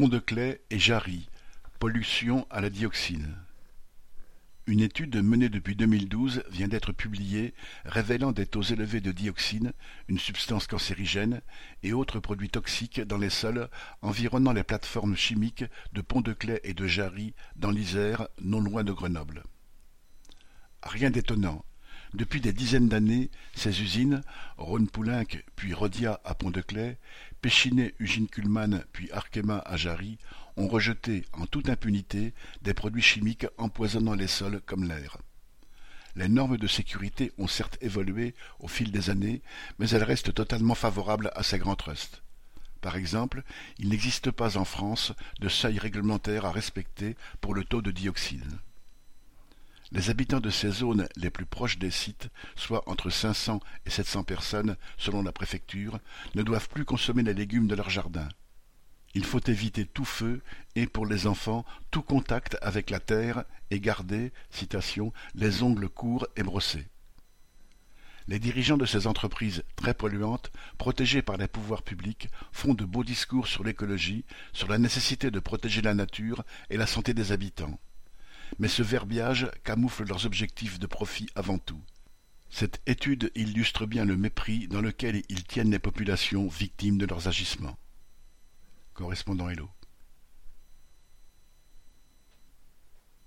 Pont-de-Claix et Jarry, pollution à la dioxine. Une étude menée depuis 2012 vient d'être publiée révélant des taux élevés de dioxine, une substance cancérigène, et autres produits toxiques dans les sols environnant les plateformes chimiques de Pont-de-Claix et de Jarry dans l'Isère, non loin de Grenoble. Rien d'étonnant. Depuis des dizaines d'années, ces usines, Rhône-Poulenc puis Rhodia à Pont-de-Claix, Péchinet-Ugine-Kuhlmann puis Arkema à Jarry, ont rejeté en toute impunité des produits chimiques empoisonnant les sols comme l'air. Les normes de sécurité ont certes évolué au fil des années, mais elles restent totalement favorables à ces grands trusts. Par exemple, il n'existe pas en France de seuil réglementaire à respecter pour le taux de dioxine. Les habitants de ces zones les plus proches des sites, soit entre 500 et 700 personnes selon la préfecture, ne doivent plus consommer les légumes de leur jardin. Il faut éviter tout feu et, pour les enfants, tout contact avec la terre et garder, citation, les ongles courts et brossés. Les dirigeants de ces entreprises très polluantes, protégées par les pouvoirs publics, font de beaux discours sur l'écologie, sur la nécessité de protéger la nature et la santé des habitants mais ce verbiage camoufle leurs objectifs de profit avant tout. Cette étude illustre bien le mépris dans lequel ils tiennent les populations victimes de leurs agissements. Correspondant Hello.